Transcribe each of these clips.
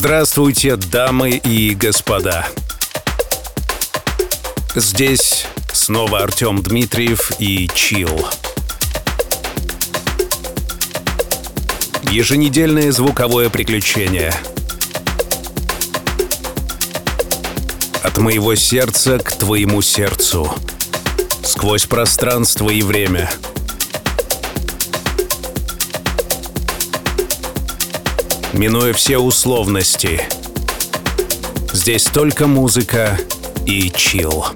Здравствуйте, дамы и господа. Здесь снова Артем Дмитриев и Чил. Еженедельное звуковое приключение. От моего сердца к твоему сердцу. Сквозь пространство и время. Минуя все условности. Здесь только музыка и чил.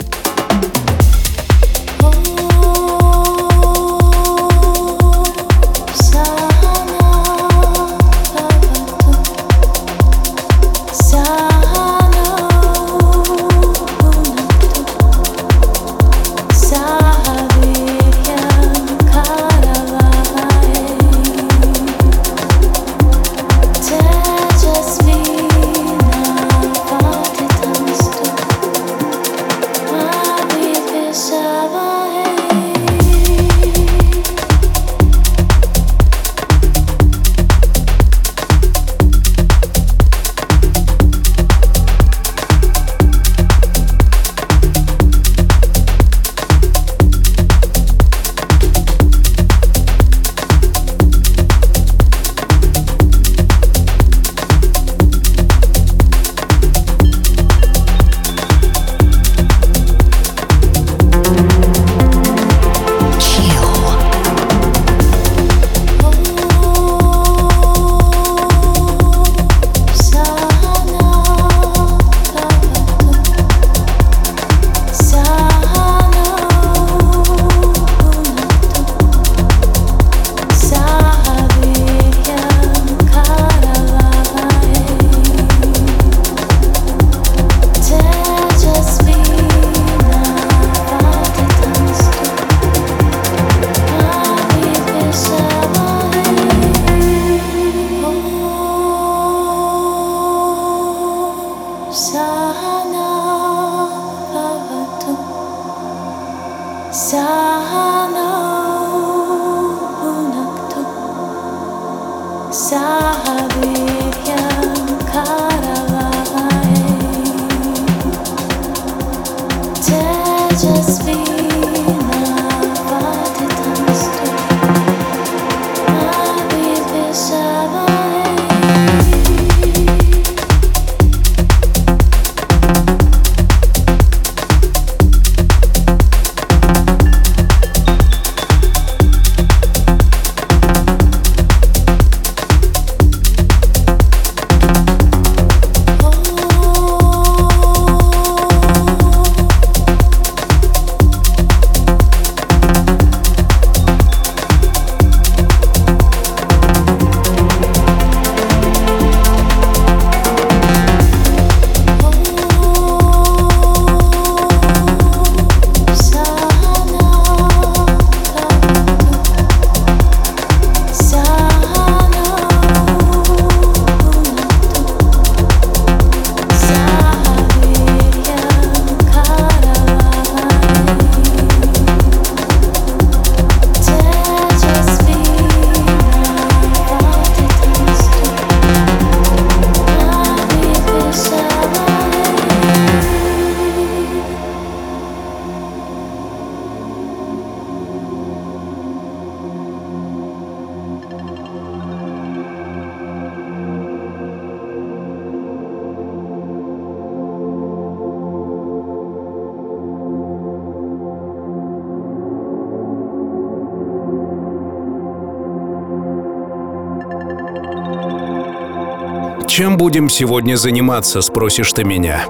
Чем будем сегодня заниматься, спросишь ты меня.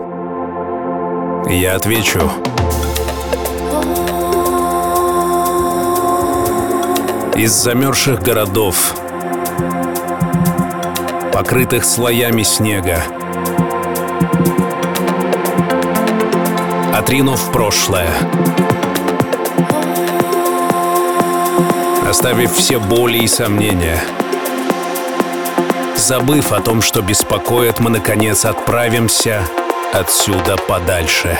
Я отвечу. Из замерзших городов, покрытых слоями снега, отринув прошлое, оставив все боли и сомнения — Забыв о том, что беспокоит, мы наконец отправимся отсюда подальше.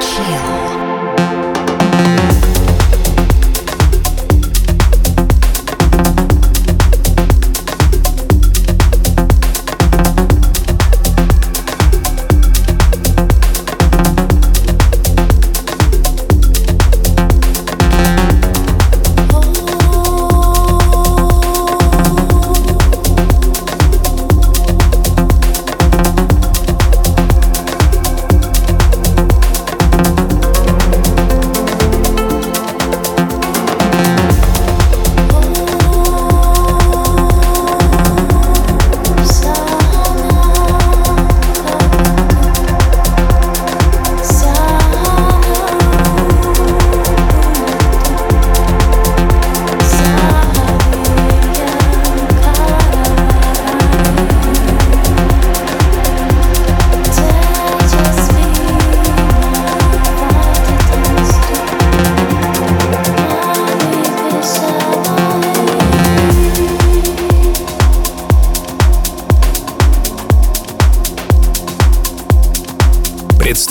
Chill.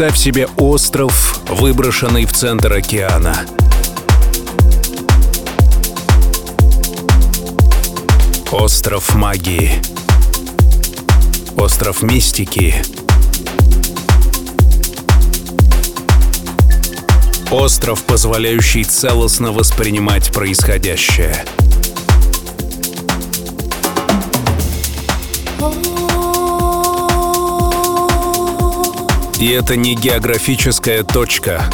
Представь себе остров, выброшенный в центр океана. Остров магии. Остров мистики. Остров, позволяющий целостно воспринимать происходящее. И это не географическая точка.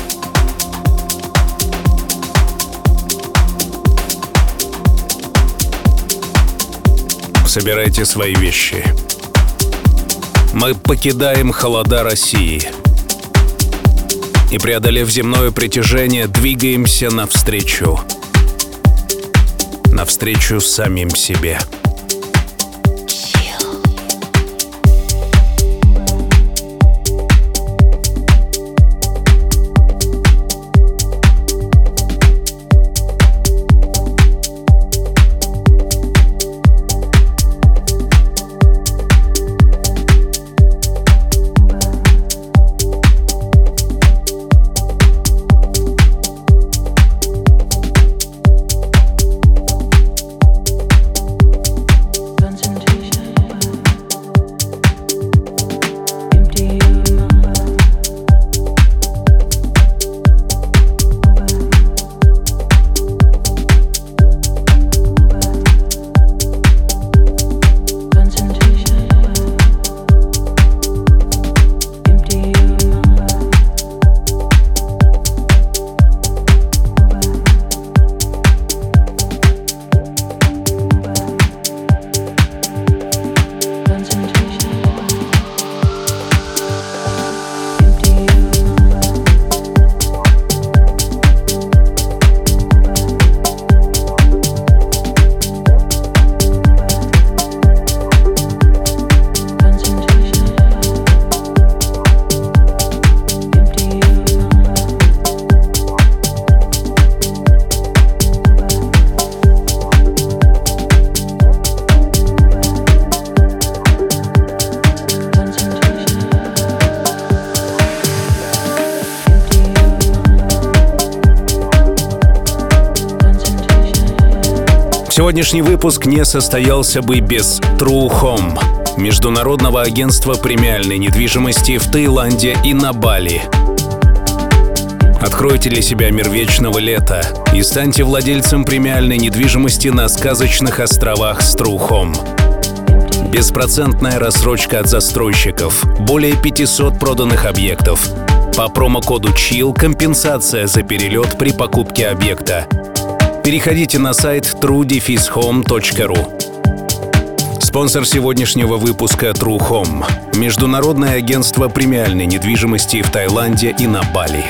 Собирайте свои вещи. Мы покидаем холода России. И, преодолев земное притяжение, двигаемся навстречу. Навстречу самим себе. Сегодняшний выпуск не состоялся бы без True Home, международного агентства премиальной недвижимости в Таиланде и на Бали. Откройте для себя мир вечного лета и станьте владельцем премиальной недвижимости на сказочных островах с True Home. Беспроцентная рассрочка от застройщиков, более 500 проданных объектов. По промокоду CHILL компенсация за перелет при покупке объекта – переходите на сайт trudefishome.ru. Спонсор сегодняшнего выпуска True Home – международное агентство премиальной недвижимости в Таиланде и на Бали.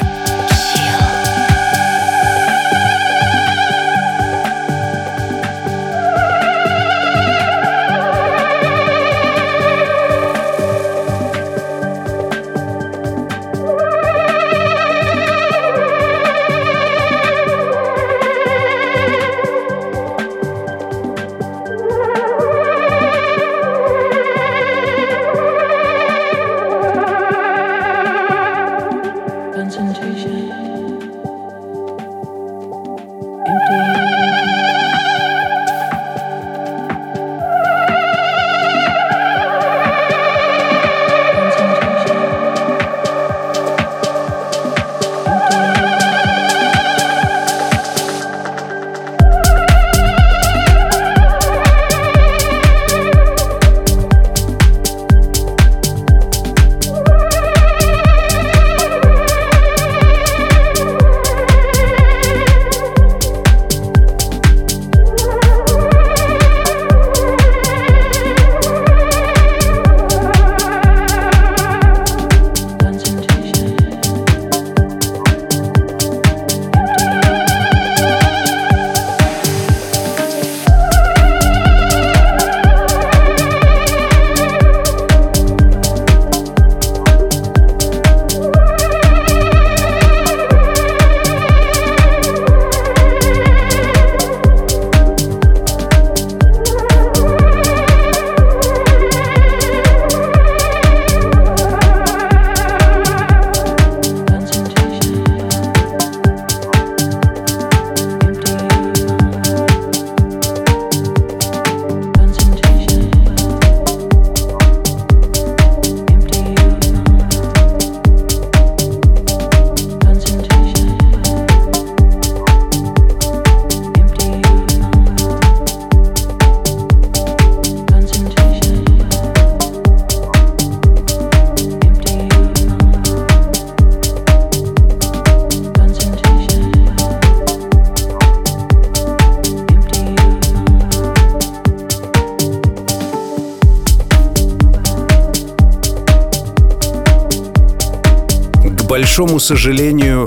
Сожалению,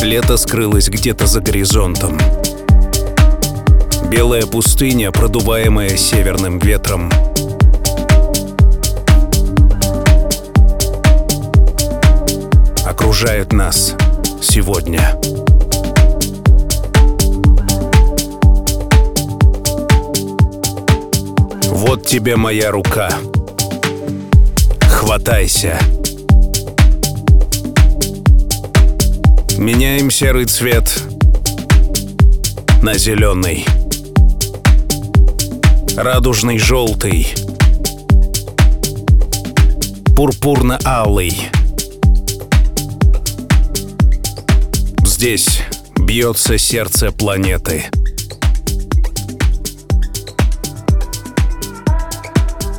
лето скрылось где-то за горизонтом. Белая пустыня, продуваемая северным ветром. Окружает нас сегодня. Вот тебе моя рука. Хватайся. Меняем серый цвет на зеленый. Радужный желтый. Пурпурно-алый. Здесь бьется сердце планеты.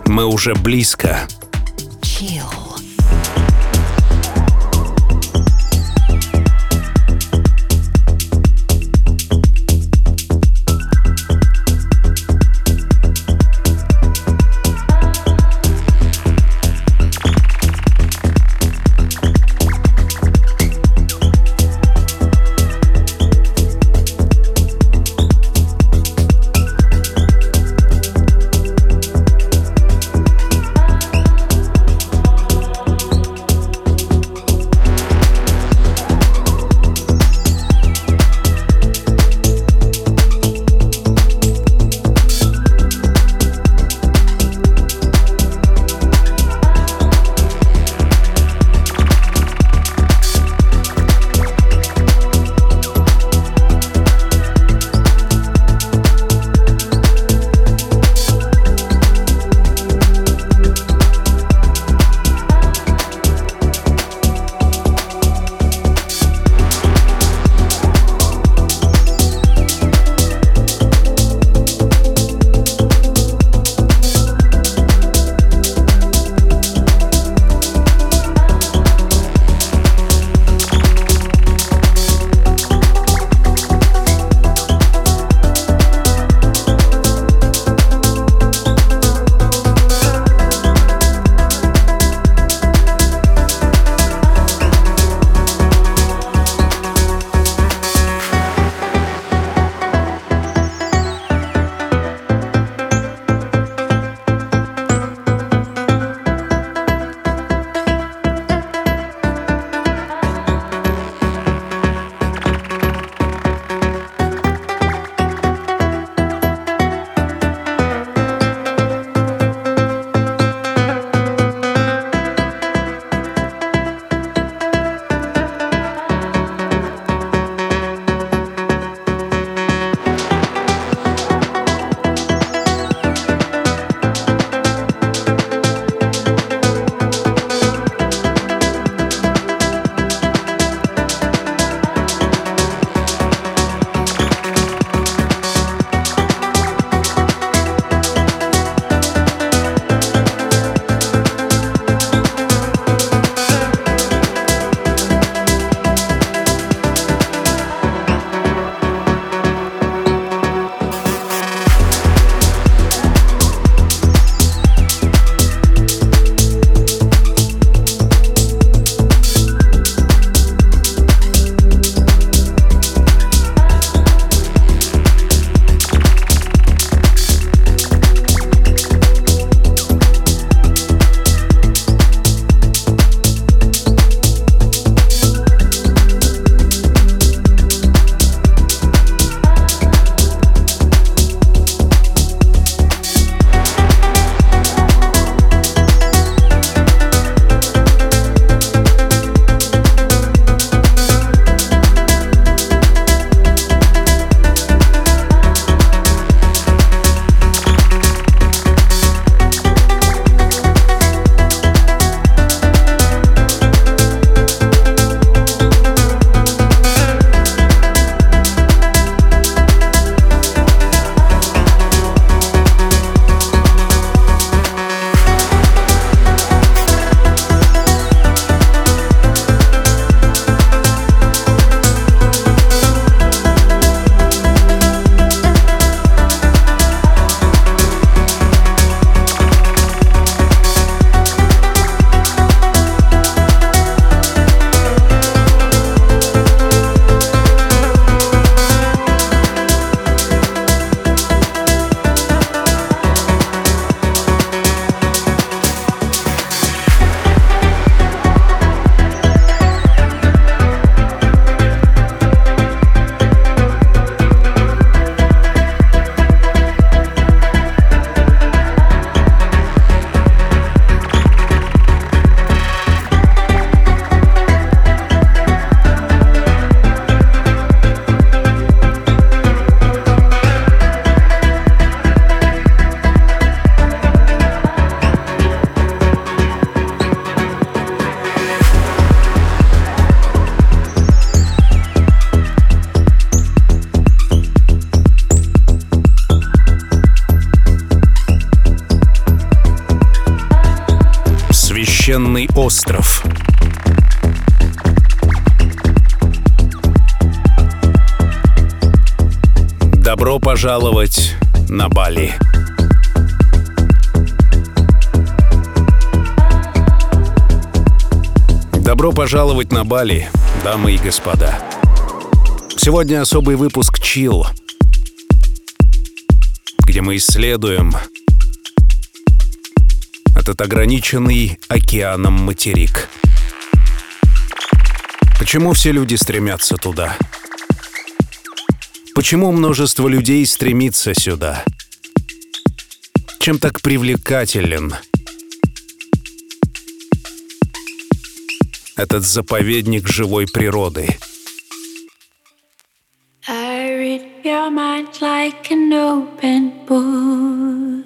Мы уже близко. Пожаловать на Бали. Добро пожаловать на Бали, дамы и господа. Сегодня особый выпуск «Чил», где мы исследуем этот ограниченный океаном материк. Почему все люди стремятся туда? Почему множество людей стремится сюда? Чем так привлекателен этот заповедник живой природы? I read your mind like an open book.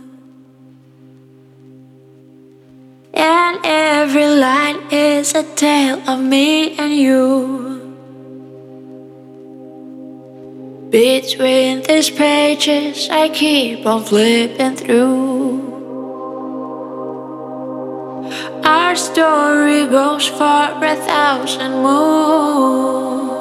And every line is a tale of me and you. Between these pages, I keep on flipping through. Our story goes for a thousand moons.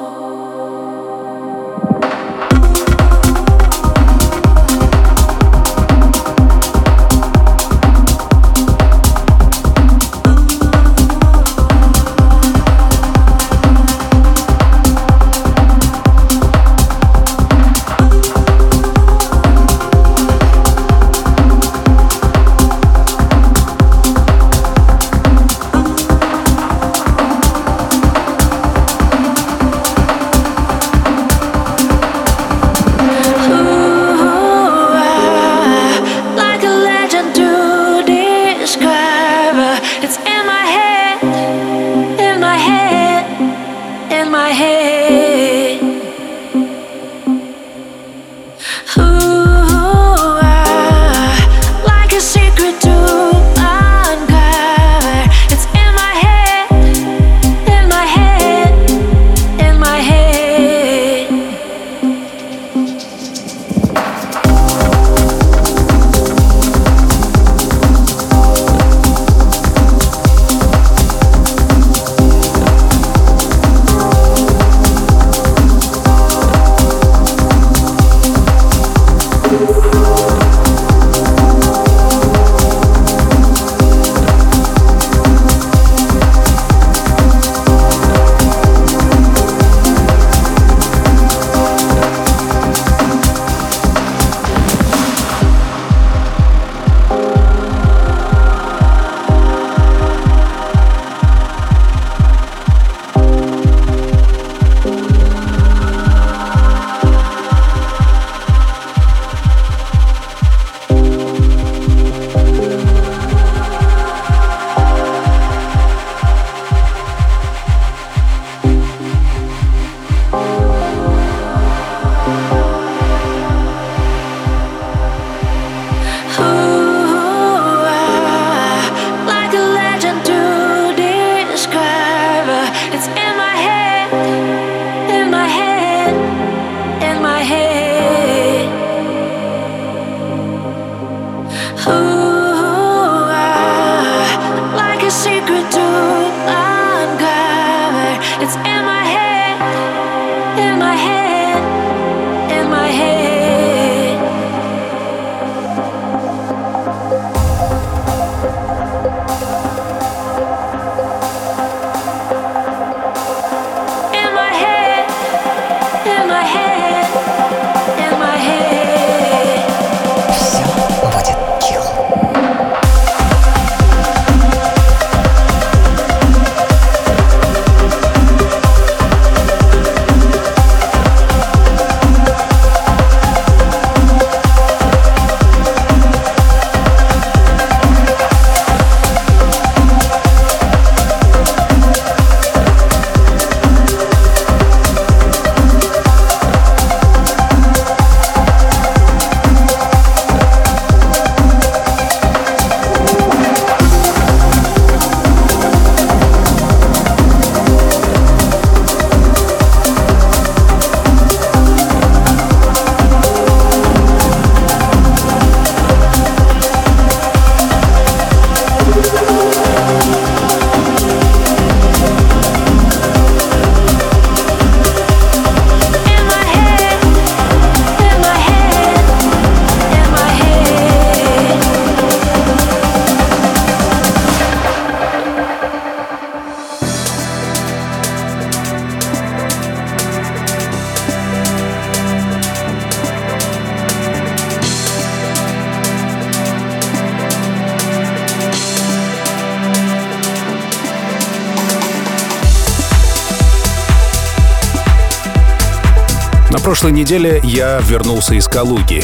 Неделе я вернулся из Калуги.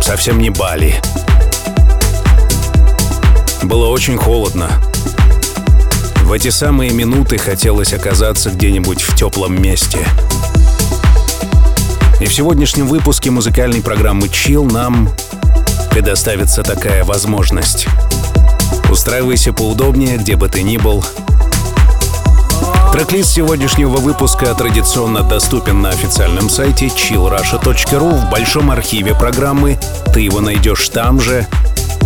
Совсем не Бали. Было очень холодно. В эти самые минуты хотелось оказаться где-нибудь в теплом месте. И в сегодняшнем выпуске музыкальной программы Chill нам предоставится такая возможность. Устраивайся поудобнее, где бы ты ни был. Трек-лист сегодняшнего выпуска традиционно доступен на официальном сайте chillrusha.ru в большом архиве программы. Ты его найдешь там же,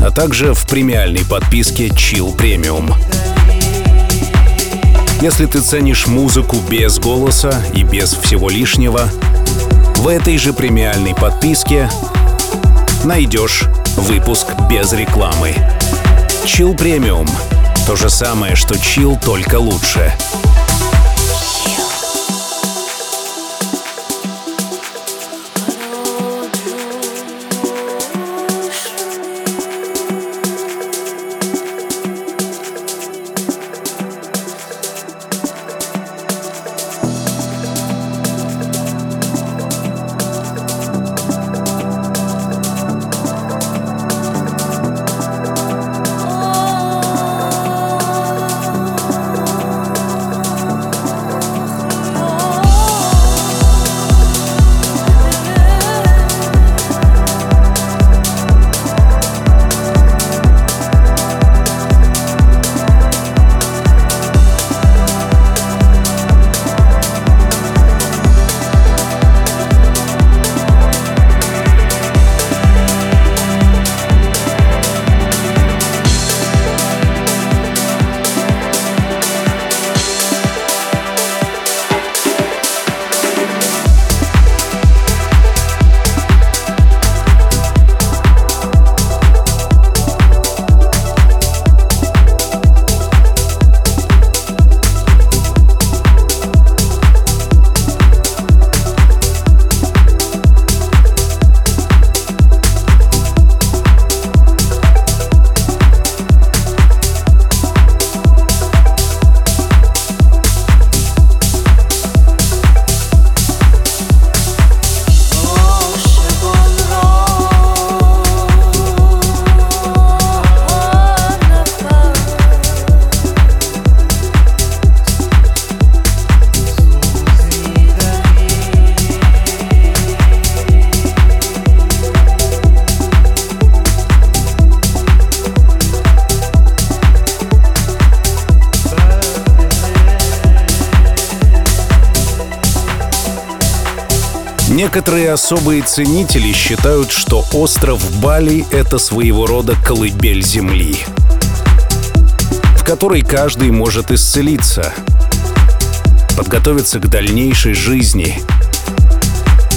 а также в премиальной подписке Chill Premium. Если ты ценишь музыку без голоса и без всего лишнего, в этой же премиальной подписке найдешь выпуск без рекламы. Chill Premium. То же самое, что Chill, только лучше. Некоторые особые ценители считают, что остров Бали — это своего рода колыбель Земли, в которой каждый может исцелиться, подготовиться к дальнейшей жизни,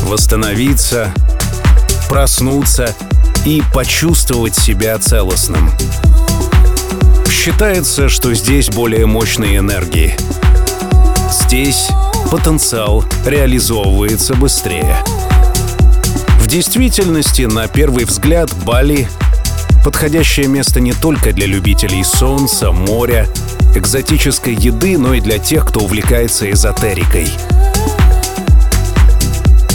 восстановиться, проснуться и почувствовать себя целостным. Считается, что здесь более мощные энергии. Здесь потенциал реализовывается быстрее. В действительности, на первый взгляд, Бали — подходящее место не только для любителей солнца, моря, экзотической еды, но и для тех, кто увлекается эзотерикой.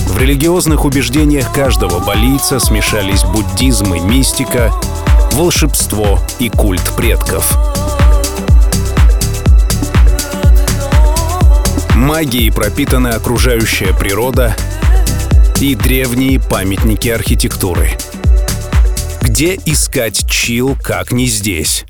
В религиозных убеждениях каждого балийца смешались буддизм и мистика, волшебство и культ предков — Магией пропитана окружающая природа и древние памятники архитектуры. Где искать чил, как не здесь?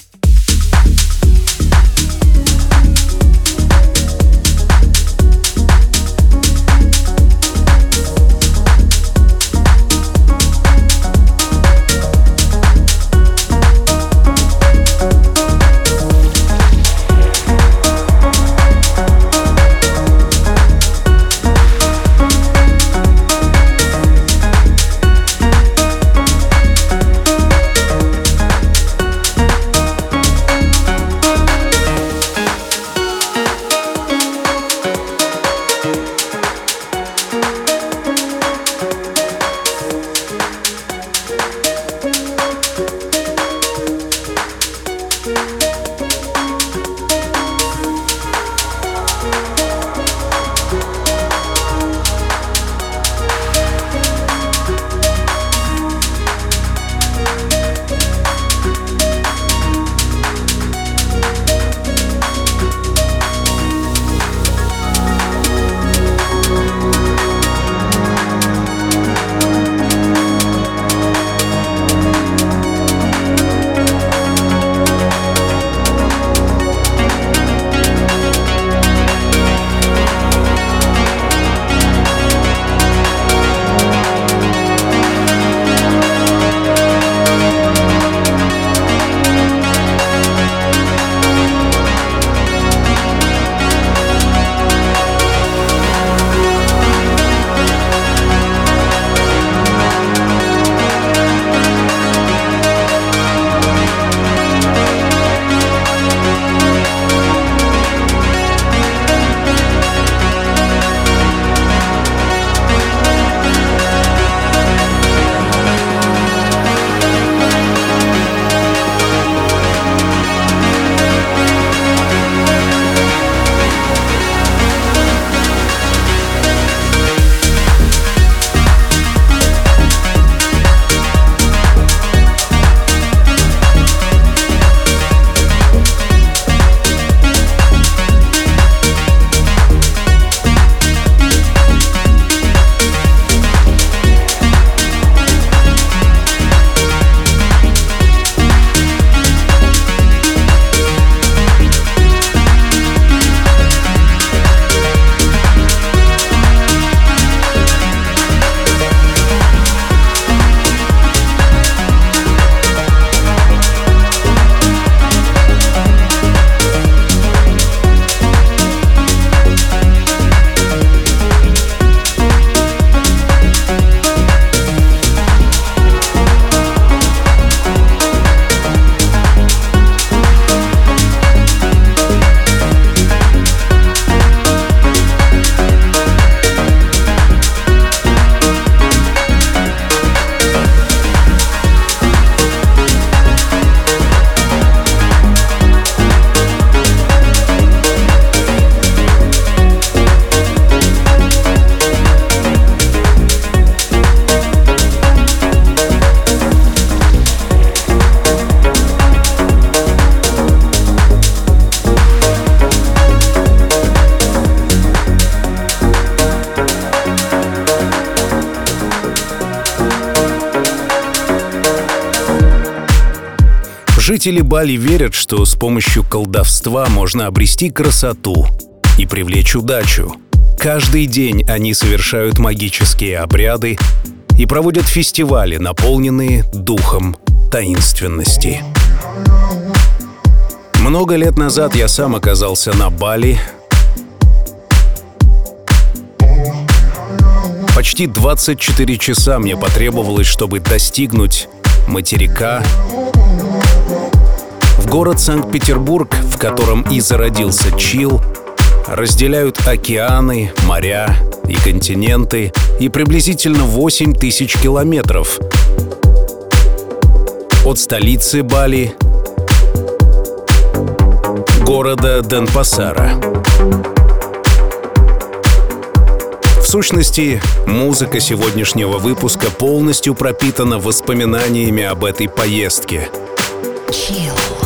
Жители Бали верят, что с помощью колдовства можно обрести красоту и привлечь удачу. Каждый день они совершают магические обряды и проводят фестивали, наполненные духом таинственности. Много лет назад я сам оказался на Бали. Почти 24 часа мне потребовалось, чтобы достигнуть материка город Санкт-Петербург, в котором и зародился чил, разделяют океаны, моря и континенты и приблизительно 8 тысяч километров. От столицы Бали города Денпасара. В сущности, музыка сегодняшнего выпуска полностью пропитана воспоминаниями об этой поездке. Chill.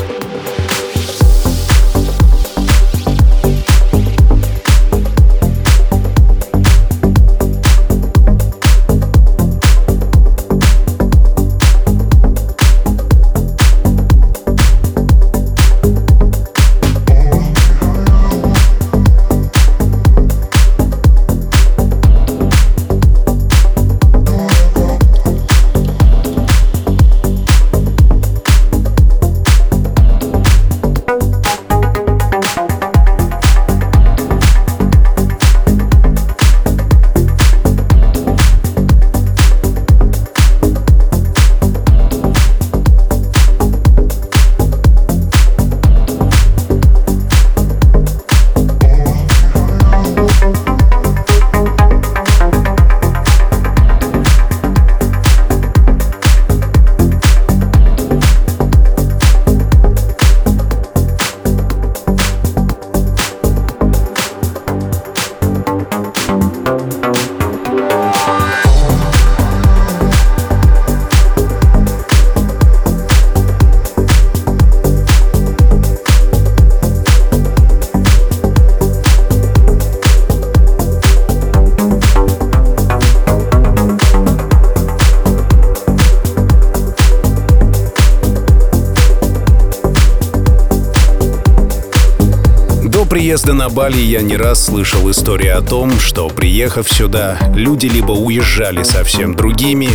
Приезда на Бали я не раз слышал истории о том, что, приехав сюда, люди либо уезжали совсем другими,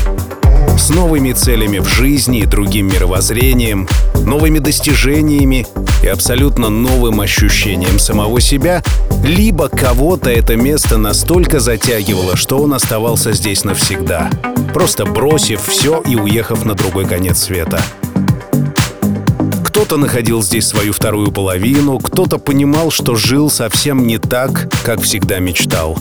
с новыми целями в жизни и другим мировоззрением, новыми достижениями и абсолютно новым ощущением самого себя, либо кого-то это место настолько затягивало, что он оставался здесь навсегда, просто бросив все и уехав на другой конец света. Кто-то находил здесь свою вторую половину, кто-то понимал, что жил совсем не так, как всегда мечтал.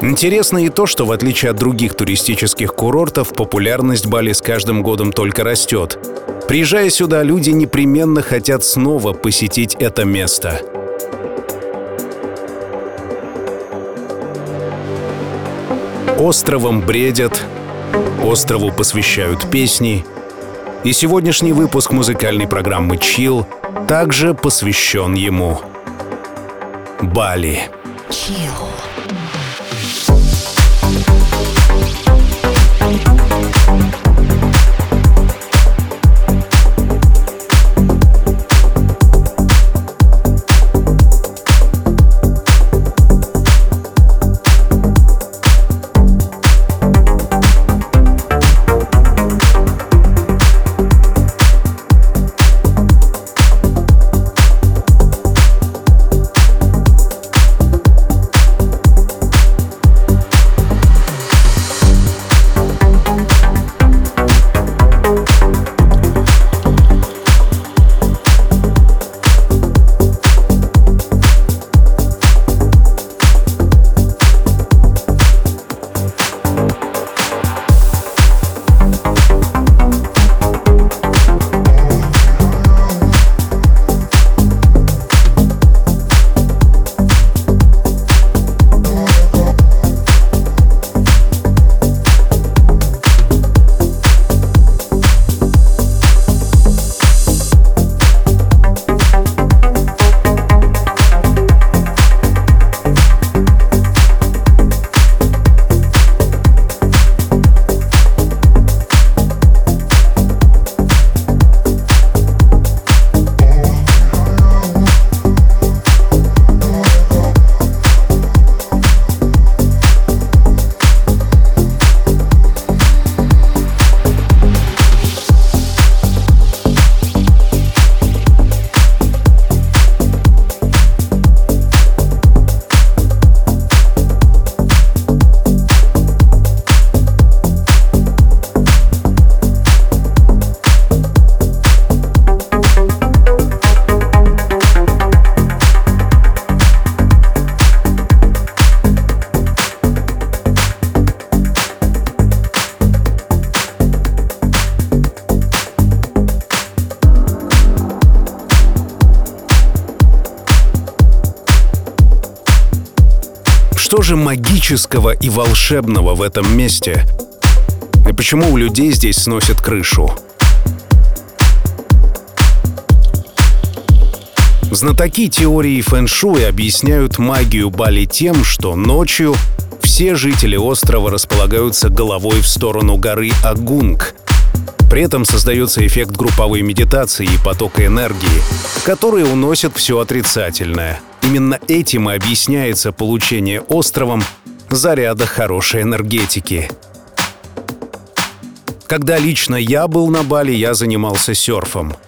Интересно и то, что в отличие от других туристических курортов, популярность Бали с каждым годом только растет. Приезжая сюда, люди непременно хотят снова посетить это место. Островом бредят, Острову посвящают песни. И сегодняшний выпуск музыкальной программы «Чил» также посвящен ему. Бали. Chill. Же магического и волшебного в этом месте? И почему у людей здесь сносят крышу? Знатоки теории фэн-шуй объясняют магию Бали тем, что ночью все жители острова располагаются головой в сторону горы Агунг. При этом создается эффект групповой медитации и потока энергии, который уносит все отрицательное. Именно этим и объясняется получение островом заряда хорошей энергетики. Когда лично я был на Бали, я занимался серфом —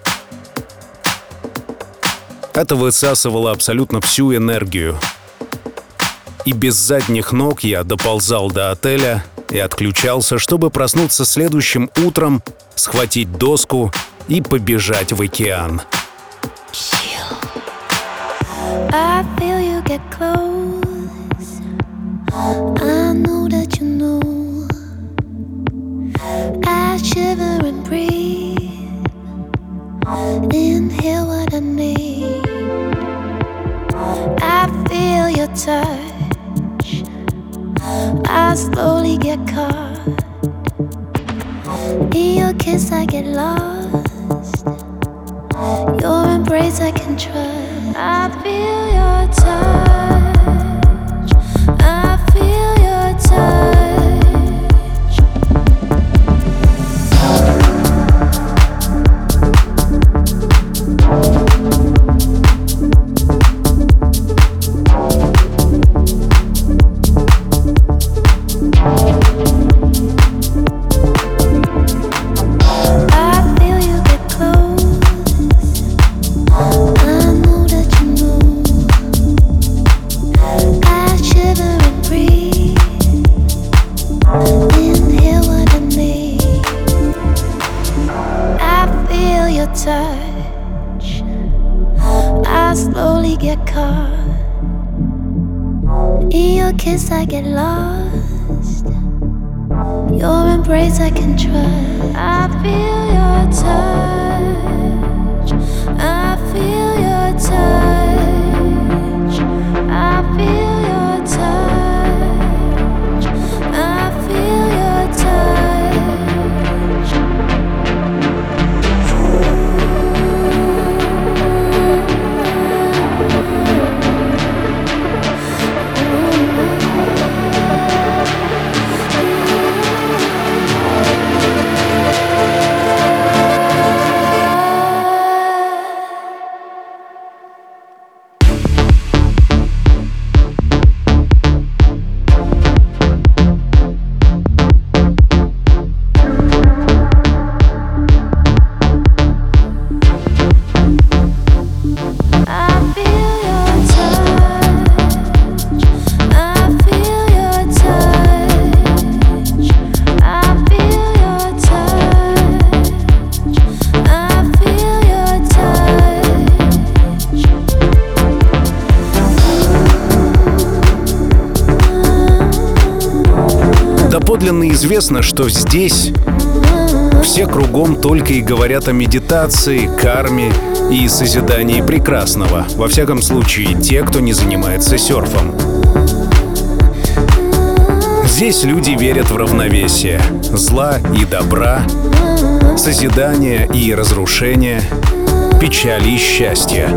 это высасывало абсолютно всю энергию. И без задних ног я доползал до отеля и отключался, чтобы проснуться следующим утром, схватить доску и побежать в океан. I. известно, что здесь все кругом только и говорят о медитации, карме и созидании прекрасного. Во всяком случае, те, кто не занимается серфом. Здесь люди верят в равновесие зла и добра, созидания и разрушения, печали и счастья.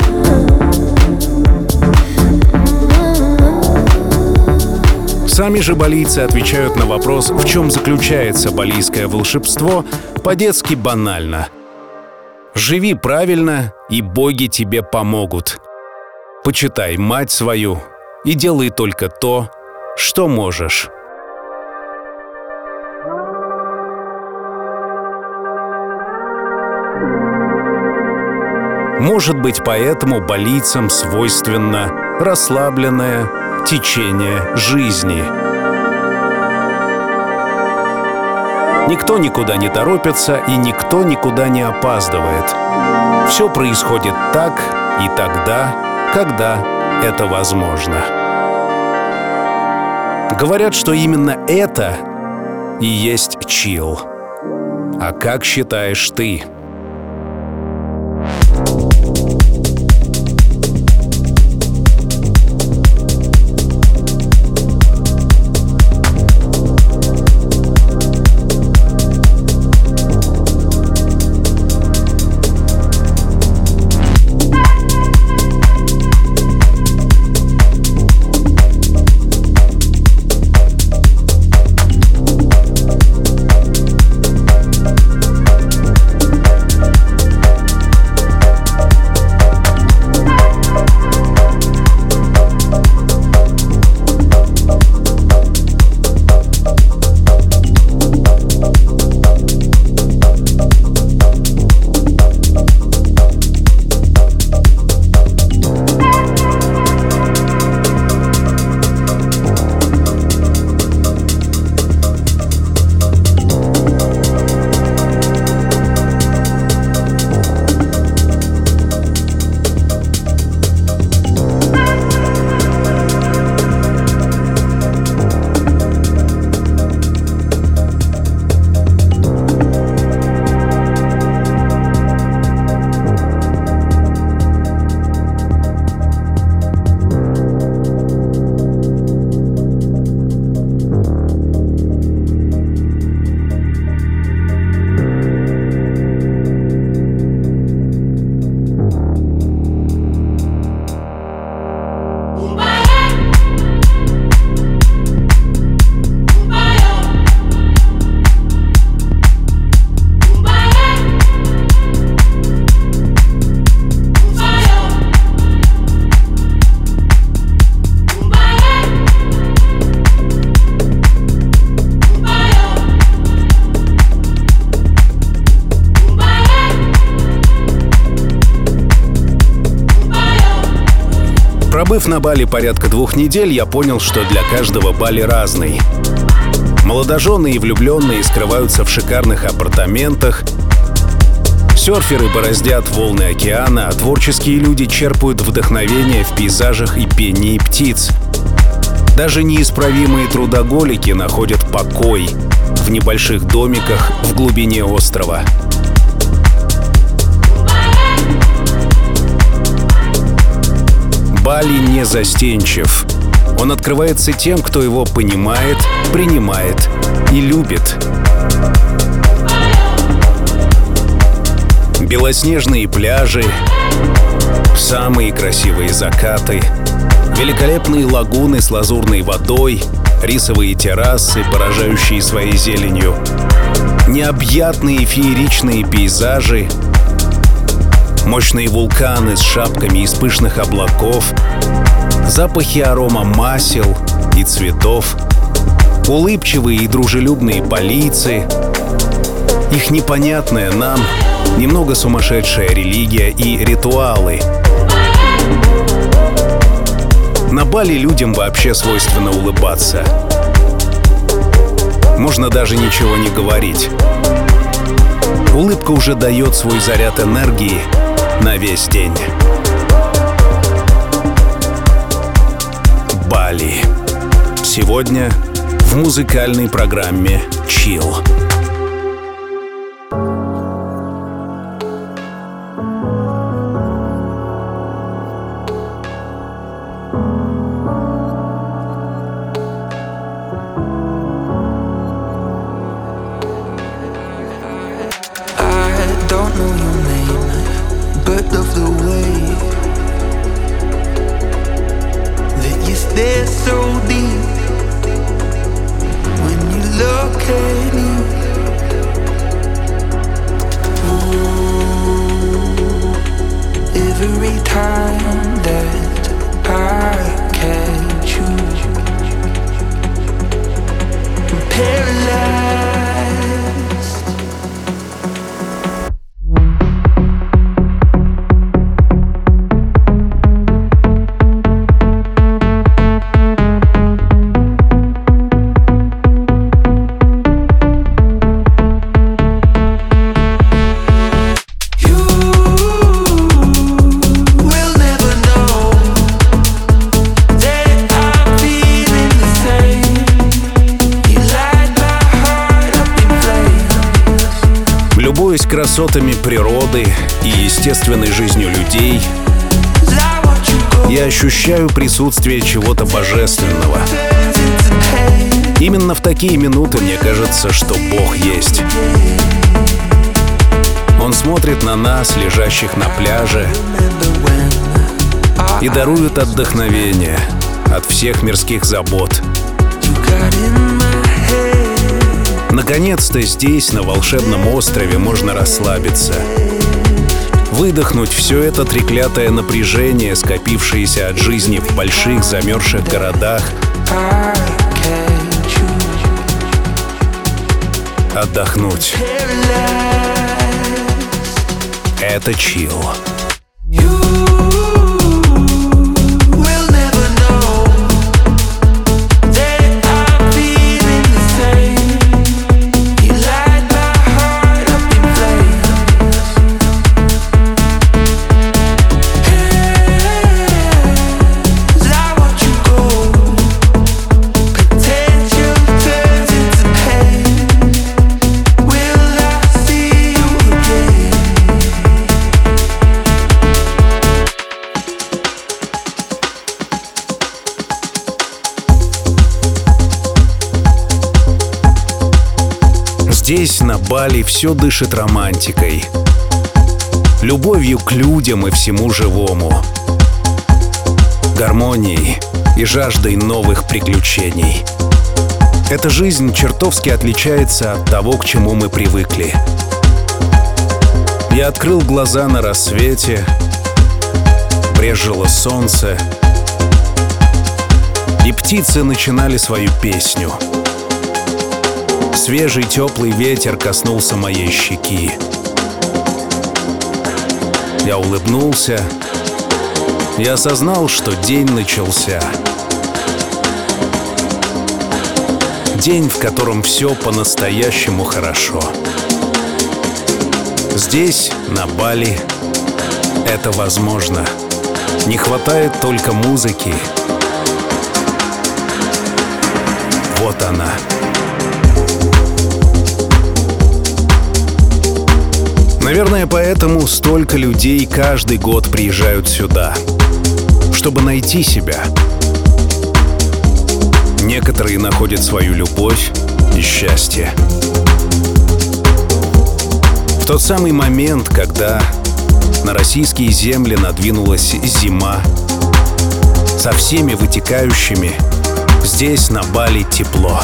Сами же балийцы отвечают на вопрос, в чем заключается балийское волшебство, по-детски банально. Живи правильно, и боги тебе помогут. Почитай мать свою и делай только то, что можешь. Может быть, поэтому болицам свойственно расслабленное, течение жизни. Никто никуда не торопится и никто никуда не опаздывает. Все происходит так и тогда, когда это возможно. Говорят, что именно это и есть чил. А как считаешь ты? На Бали порядка двух недель, я понял, что для каждого Бали разный. Молодожены и влюбленные скрываются в шикарных апартаментах, Серферы бороздят волны океана, а творческие люди черпают вдохновение в пейзажах и пении птиц. Даже неисправимые трудоголики находят покой в небольших домиках в глубине острова. Бали не застенчив. Он открывается тем, кто его понимает, принимает и любит. Белоснежные пляжи, самые красивые закаты, великолепные лагуны с лазурной водой, рисовые террасы, поражающие своей зеленью, необъятные фееричные пейзажи, мощные вулканы с шапками из пышных облаков, запахи арома масел и цветов, улыбчивые и дружелюбные полиции, их непонятное нам немного сумасшедшая религия и ритуалы. На Бали людям вообще свойственно улыбаться. Можно даже ничего не говорить. Улыбка уже дает свой заряд энергии на весь день. Бали. Сегодня в музыкальной программе «Chill». Красотами природы и естественной жизнью людей, я ощущаю присутствие чего-то божественного. Именно в такие минуты мне кажется, что Бог есть. Он смотрит на нас, лежащих на пляже, и дарует отдохновение от всех мирских забот. Наконец-то здесь, на волшебном острове, можно расслабиться. Выдохнуть все это треклятое напряжение, скопившееся от жизни в больших замерзших городах. Отдохнуть. Это чил. Здесь, на Бали, все дышит романтикой. Любовью к людям и всему живому. Гармонией и жаждой новых приключений. Эта жизнь чертовски отличается от того, к чему мы привыкли. Я открыл глаза на рассвете, брежило солнце, и птицы начинали свою песню — Свежий теплый ветер коснулся моей щеки. Я улыбнулся я осознал, что день начался. День, в котором все по-настоящему хорошо. Здесь, на Бали, это возможно. Не хватает только музыки. Вот она. Наверное, поэтому столько людей каждый год приезжают сюда, чтобы найти себя. Некоторые находят свою любовь и счастье. В тот самый момент, когда на российские земли надвинулась зима, со всеми вытекающими, здесь на Бали тепло.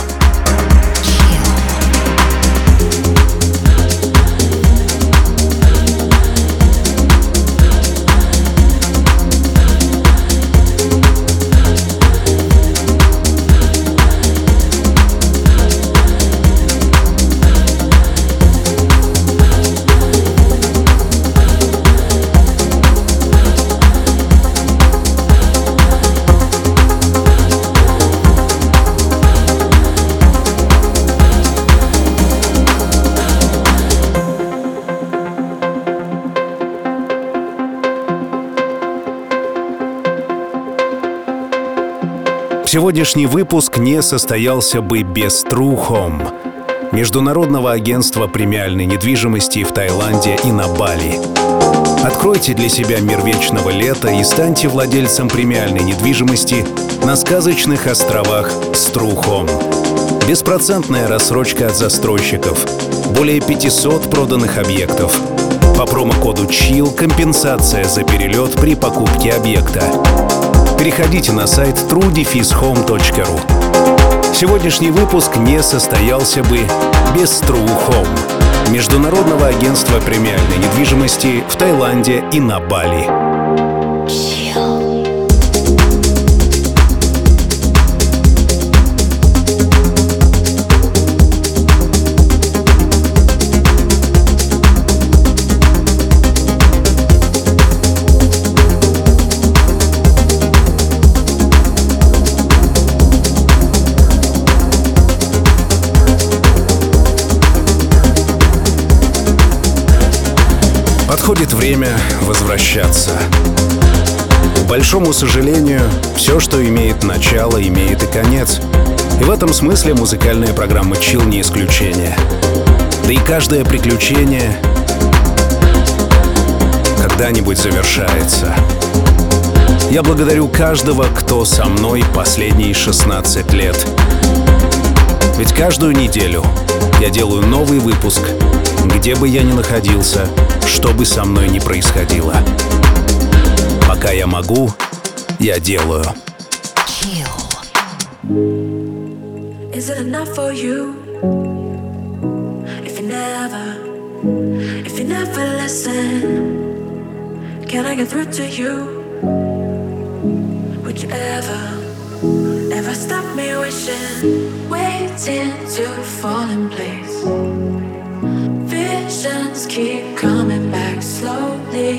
Сегодняшний выпуск не состоялся бы без Трухом, Международного агентства премиальной недвижимости в Таиланде и на Бали. Откройте для себя мир вечного лета и станьте владельцем премиальной недвижимости на сказочных островах Струхом. Беспроцентная рассрочка от застройщиков. Более 500 проданных объектов. По промокоду CHILL компенсация за перелет при покупке объекта переходите на сайт trudefishome.ru. Сегодняшний выпуск не состоялся бы без True Home, международного агентства премиальной недвижимости в Таиланде и на Бали. Подходит время возвращаться. К большому сожалению, все, что имеет начало, имеет и конец. И в этом смысле музыкальная программа «Чил» не исключение. Да и каждое приключение когда-нибудь завершается. Я благодарю каждого, кто со мной последние 16 лет. Ведь каждую неделю я делаю новый выпуск, где бы я ни находился — что бы со мной ни происходило. Пока я могу, я делаю. Is it enough for you? If you never, if you never listen, can I get through to you? Would you ever, ever stop me wishing, waiting to fall in place? Visions keep coming back slowly,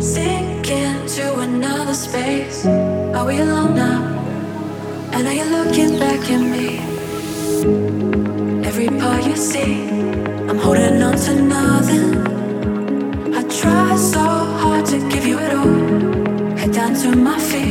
sinking to another space. Are we alone now? And are you looking back at me? Every part you see, I'm holding on to nothing. I try so hard to give you it all. Head down to my feet,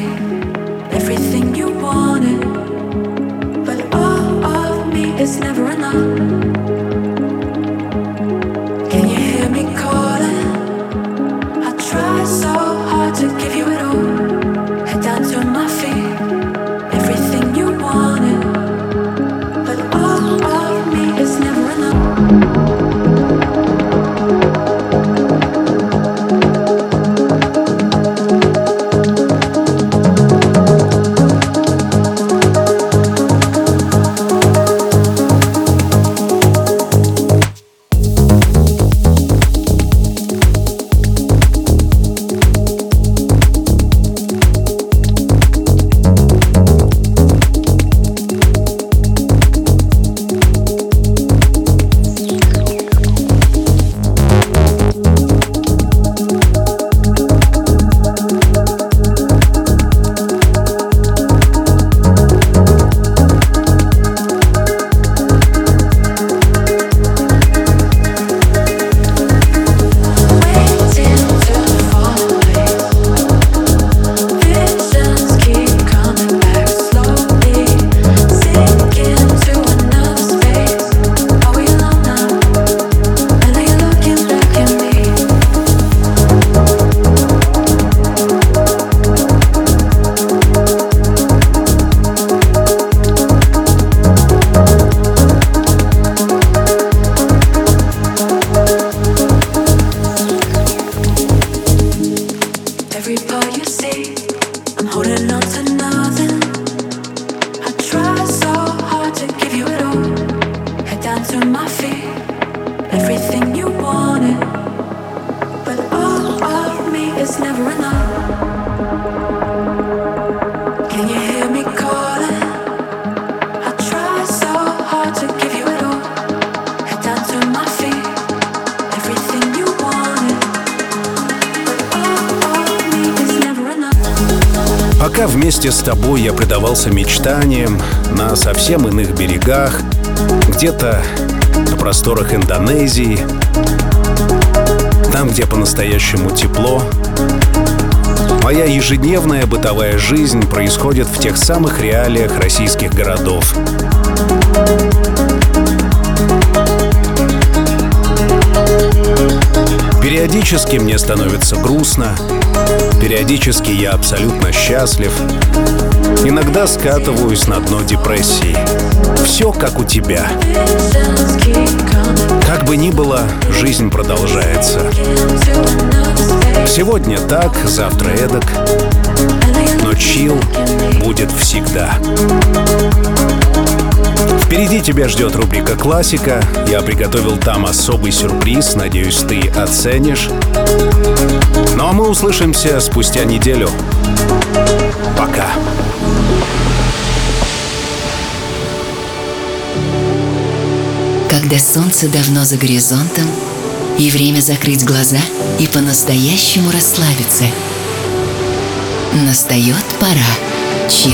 вместе с тобой я предавался мечтаниям на совсем иных берегах, где-то на просторах Индонезии, там, где по-настоящему тепло, моя ежедневная бытовая жизнь происходит в тех самых реалиях российских городов. Периодически мне становится грустно, периодически я абсолютно счастлив, иногда скатываюсь на дно депрессии. Все как у тебя. Как бы ни было, жизнь продолжается. Сегодня так, завтра эдак, но чил будет всегда. Впереди тебя ждет рубрика «Классика». Я приготовил там особый сюрприз, надеюсь, ты оценишь. Ну а мы услышимся спустя неделю. Пока. Когда солнце давно за горизонтом, и время закрыть глаза и по-настоящему расслабиться. Настает пора. Чил.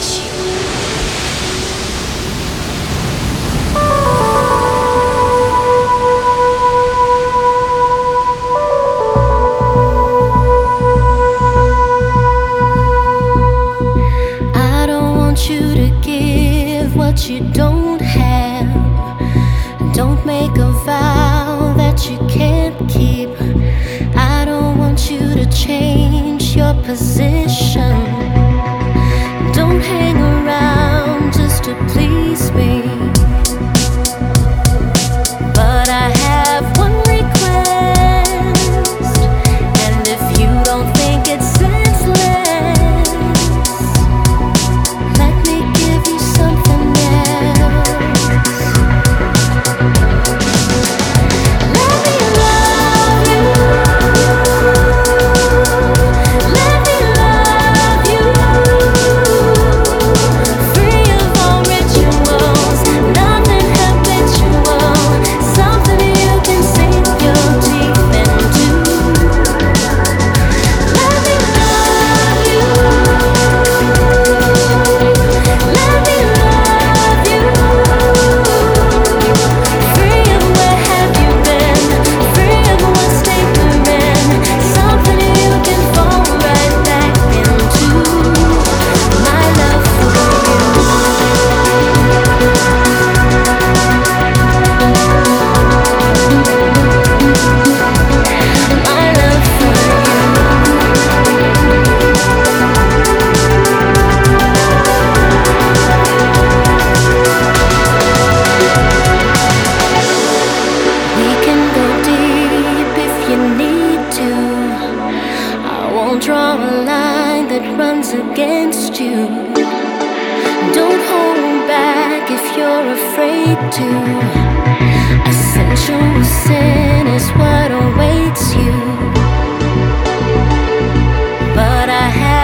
Change your position. Don't hang around just to please me. That runs against you. Don't hold back if you're afraid to. A sensual sin is what awaits you. But I have